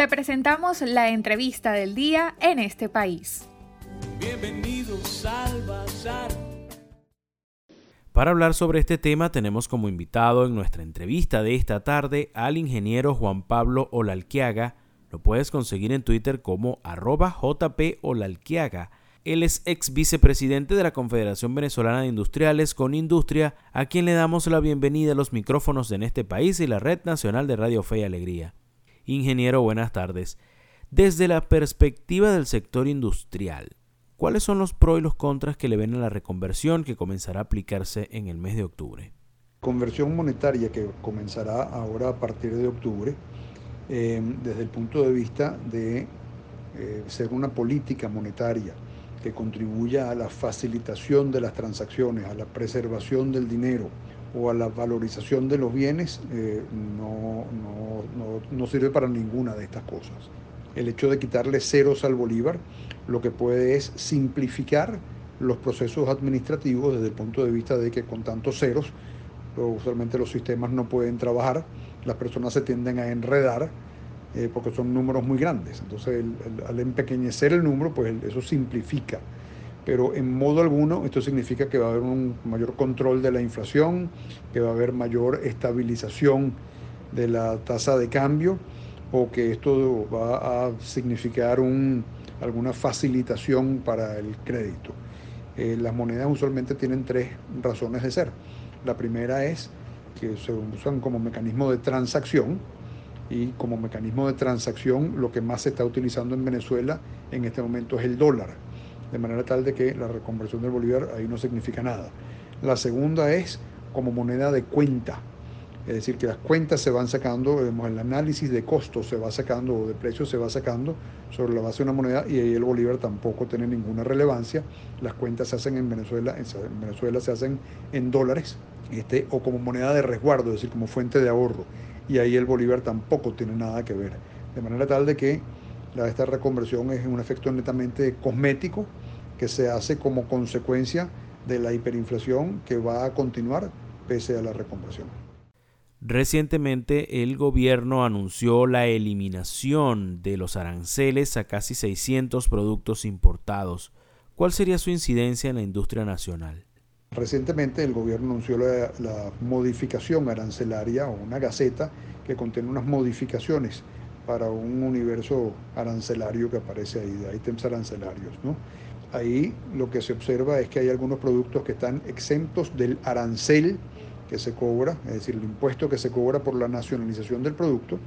Te presentamos la entrevista del día en este país. Bienvenidos al Bazar. Para hablar sobre este tema tenemos como invitado en nuestra entrevista de esta tarde al ingeniero Juan Pablo Olalquiaga. Lo puedes conseguir en Twitter como arroba JP Olalquiaga. Él es ex vicepresidente de la Confederación Venezolana de Industriales con Industria, a quien le damos la bienvenida a los micrófonos en este país y la Red Nacional de Radio Fe y Alegría. Ingeniero, buenas tardes. Desde la perspectiva del sector industrial, ¿cuáles son los pros y los contras que le ven a la reconversión que comenzará a aplicarse en el mes de octubre? Conversión monetaria que comenzará ahora a partir de octubre, eh, desde el punto de vista de eh, ser una política monetaria que contribuya a la facilitación de las transacciones, a la preservación del dinero o a la valorización de los bienes, eh, no, no, sirve para ninguna de estas cosas. El hecho de quitarle ceros al Bolívar lo que puede es simplificar los procesos administrativos desde el punto de vista de que con tantos ceros, usualmente los sistemas no pueden trabajar, las personas se tienden a enredar eh, porque son números muy grandes. Entonces, al empequeñecer el número, pues eso simplifica. Pero en modo alguno esto significa que va a haber un mayor control de la inflación, que va a haber mayor estabilización de la tasa de cambio o que esto va a significar un, alguna facilitación para el crédito. Eh, las monedas usualmente tienen tres razones de ser. La primera es que se usan como mecanismo de transacción, y como mecanismo de transacción lo que más se está utilizando en Venezuela en este momento es el dólar, de manera tal de que la reconversión del bolívar ahí no significa nada. La segunda es como moneda de cuenta, es decir, que las cuentas se van sacando, el análisis de costos se va sacando o de precios se va sacando sobre la base de una moneda y ahí el bolívar tampoco tiene ninguna relevancia. Las cuentas se hacen en Venezuela, en Venezuela se hacen en dólares este, o como moneda de resguardo, es decir, como fuente de ahorro y ahí el Bolívar tampoco tiene nada que ver. De manera tal de que esta reconversión es un efecto netamente cosmético que se hace como consecuencia de la hiperinflación que va a continuar pese a la reconversión. Recientemente el gobierno anunció la eliminación de los aranceles a casi 600 productos importados. ¿Cuál sería su incidencia en la industria nacional? Recientemente el gobierno anunció la, modificación arancelaria o una gaceta que contiene unas modificaciones para un universo arancelario que aparece ahí, de ítems arancelarios. ¿no? Ahí lo que se observa es que hay algunos productos que están exentos del arancel que se cobra, es decir, el impuesto que se cobra por la nacionalización del producto,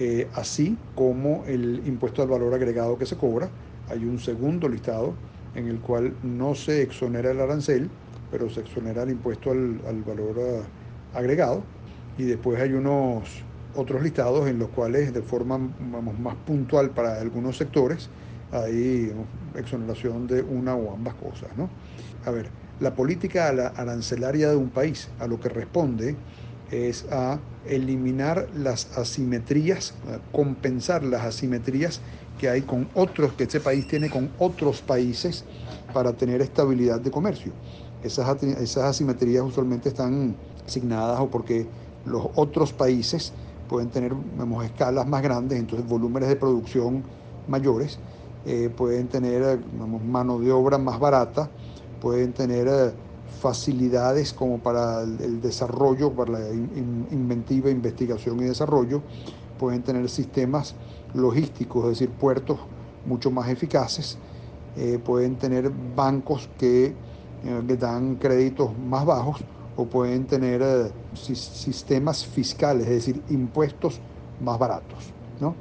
eh, así como el impuesto al valor agregado que se cobra. Hay un segundo listado en el cual no se exonera el arancel, pero se exonera el impuesto al, valor eh, agregado. Y después hay unos otros listados en los cuales de forma más puntual para algunos sectores hay exoneración de una o ambas cosas. ¿no? A ver, la política arancelaria de un país a lo que responde es a eliminar las asimetrías, compensar las asimetrías que hay con otros, que este país tiene con otros países para tener estabilidad de comercio. Esas, esas asimetrías usualmente están asignadas o porque los otros países pueden tener escalas más grandes, entonces volúmenes de producción mayores, eh, pueden tener mano de obra más barata, pueden tener eh, facilidades como para el, desarrollo, para la inventiva, investigación y desarrollo, pueden tener sistemas logísticos, es decir, puertos mucho más eficaces, eh, pueden tener bancos que eh, le dan créditos más bajos o pueden tener eh, sistemas fiscales, es decir, impuestos más baratos. ¿no?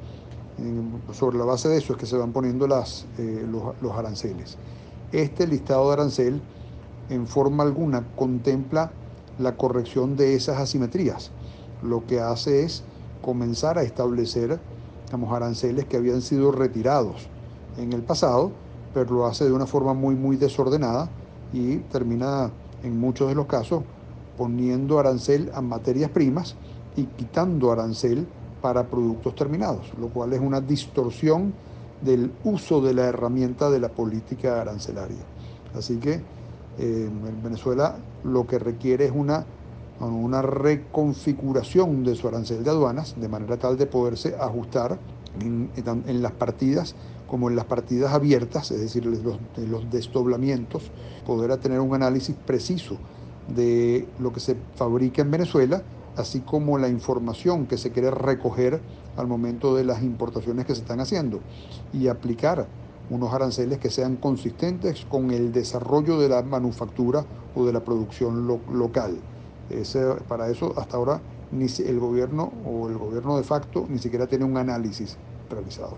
Sobre la base de eso es que se van poniendo eh, los, los aranceles. Este listado de arancel en forma alguna contempla la corrección de esas asimetrías. Lo que hace es comenzar a establecer digamos, aranceles que habían sido retirados en el pasado, pero lo hace de una forma muy, muy desordenada y termina en muchos de los casos poniendo arancel a materias primas y quitando arancel para productos terminados, lo cual es una distorsión del uso de la herramienta de la política arancelaria. Así que eh, en Venezuela lo que requiere es una, una reconfiguración de su arancel de aduanas de manera tal de poderse ajustar en, las partidas como en las partidas abiertas, es decir, los, los desdoblamientos, poder tener un análisis preciso de lo que se fabrica en Venezuela, así como la información que se quiere recoger al momento de las importaciones que se están haciendo y aplicar unos aranceles que sean consistentes con el desarrollo de la manufactura o de la producción local. para eso hasta ahora ni el gobierno o el gobierno de facto ni siquiera tiene un análisis realizado.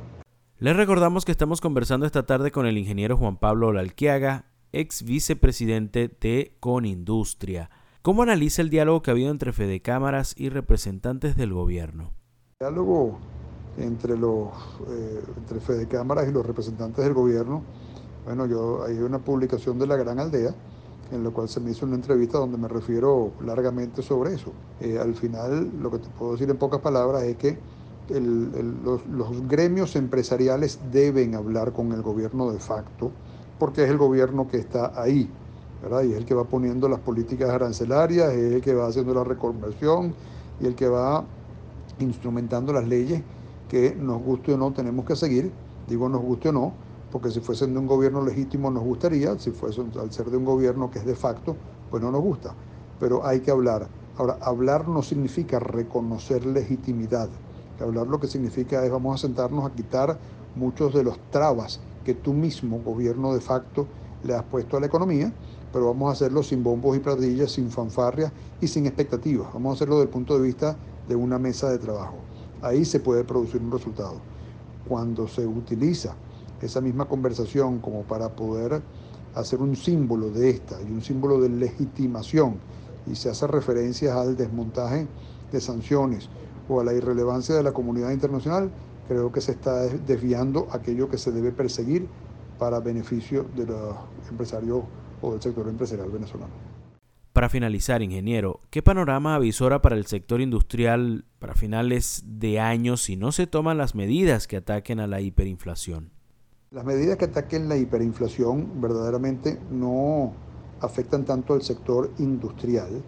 Les recordamos que estamos conversando esta tarde con el ingeniero Juan Pablo Lalquiaga, ex vicepresidente de Conindustria. ¿Cómo analiza el diálogo que ha habido entre Fede Cámaras y representantes del gobierno? El diálogo entre los eh, Fede Cámaras y los representantes del gobierno. Bueno, yo hay una publicación de la Gran Aldea en la cual se me hizo una entrevista donde me refiero largamente sobre eso. Eh, al final, lo que te puedo decir en pocas palabras es que los, gremios empresariales deben hablar con el gobierno de facto, porque es el gobierno que está ahí, Y es el que va poniendo las políticas arancelarias, es el que va haciendo la reconversión y el que va instrumentando las leyes que nos guste o no tenemos que seguir. Digo nos guste o no, porque si fuesen de un gobierno legítimo nos gustaría, si fuese al ser de un gobierno que es de facto, pues no nos gusta. Pero hay que hablar. Ahora, hablar no significa reconocer legitimidad. Hablar lo que significa es vamos a sentarnos a quitar muchos de los trabas que tú mismo, gobierno de facto, le has puesto a la economía, pero vamos a hacerlo sin bombos y platillas, sin fanfarrias y sin expectativas. Vamos a hacerlo desde el punto de vista de una mesa de trabajo ahí se puede producir un resultado. Cuando se utiliza esa misma conversación como para poder hacer un símbolo de esta y un símbolo de legitimación y se hace referencias al desmontaje de sanciones o a la irrelevancia de la comunidad internacional, creo que se está desviando aquello que se debe perseguir para beneficio de los empresarios o del sector empresarial venezolano. Para finalizar, ingeniero, ¿qué panorama avisora para el sector industrial para finales de año si no se toman las medidas que ataquen a la hiperinflación? Las medidas que ataquen la hiperinflación verdaderamente no afectan tanto al sector industrial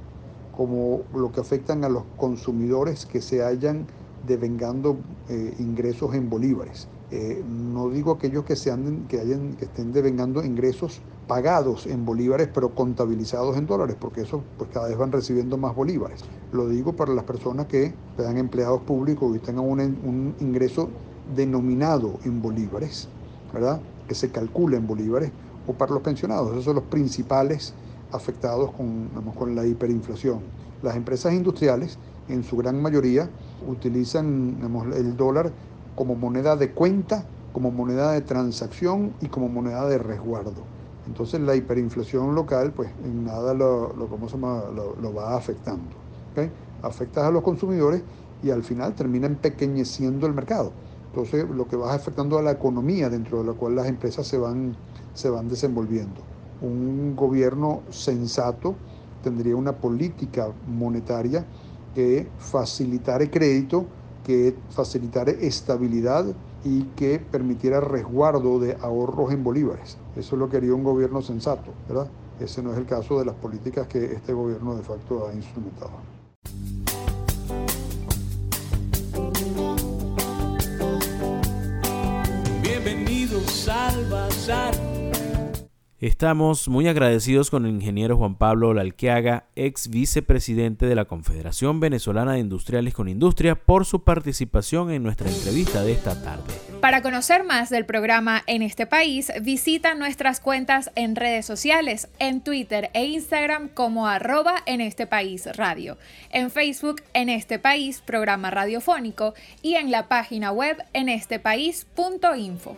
como lo que afectan a los consumidores que se hayan devengando eh, ingresos en bolívares. Eh, no digo aquellos que, se anden, que, hayan, que estén devengando ingresos pagados en bolívares pero contabilizados en dólares, porque eso pues cada vez van recibiendo más bolívares. Lo digo para las personas que sean empleados públicos y tengan un, ingreso denominado en bolívares, ¿verdad? Que se calcula en bolívares, o para los pensionados. Esos son los principales afectados con, con la hiperinflación. Las empresas industriales, en su gran mayoría, utilizan el dólar como moneda de cuenta, como moneda de transacción y como moneda de resguardo. Entonces la hiperinflación local, pues en nada lo, lo, lo, va afectando. ¿okay? Afectas a los consumidores y al final termina empequeñeciendo el mercado. Entonces lo que va afectando a la economía dentro de la cual las empresas se van, se van desenvolviendo. Un gobierno sensato tendría una política monetaria que facilitara crédito que facilitara estabilidad y que permitiera resguardo de ahorros en bolívares. Eso es lo que haría un gobierno sensato, ¿verdad? Ese no es el caso de las políticas que este gobierno de facto ha instrumentado. Bienvenidos al Bazar Estamos muy agradecidos con el ingeniero Juan Pablo Lalquiaga, ex vicepresidente de la Confederación Venezolana de Industriales con Industria, por su participación en nuestra entrevista de esta tarde. Para conocer más del programa en este país, visita nuestras cuentas en redes sociales, en Twitter e Instagram como arroba en este país radio, en Facebook en este país programa radiofónico y en la página web en estepaís.info.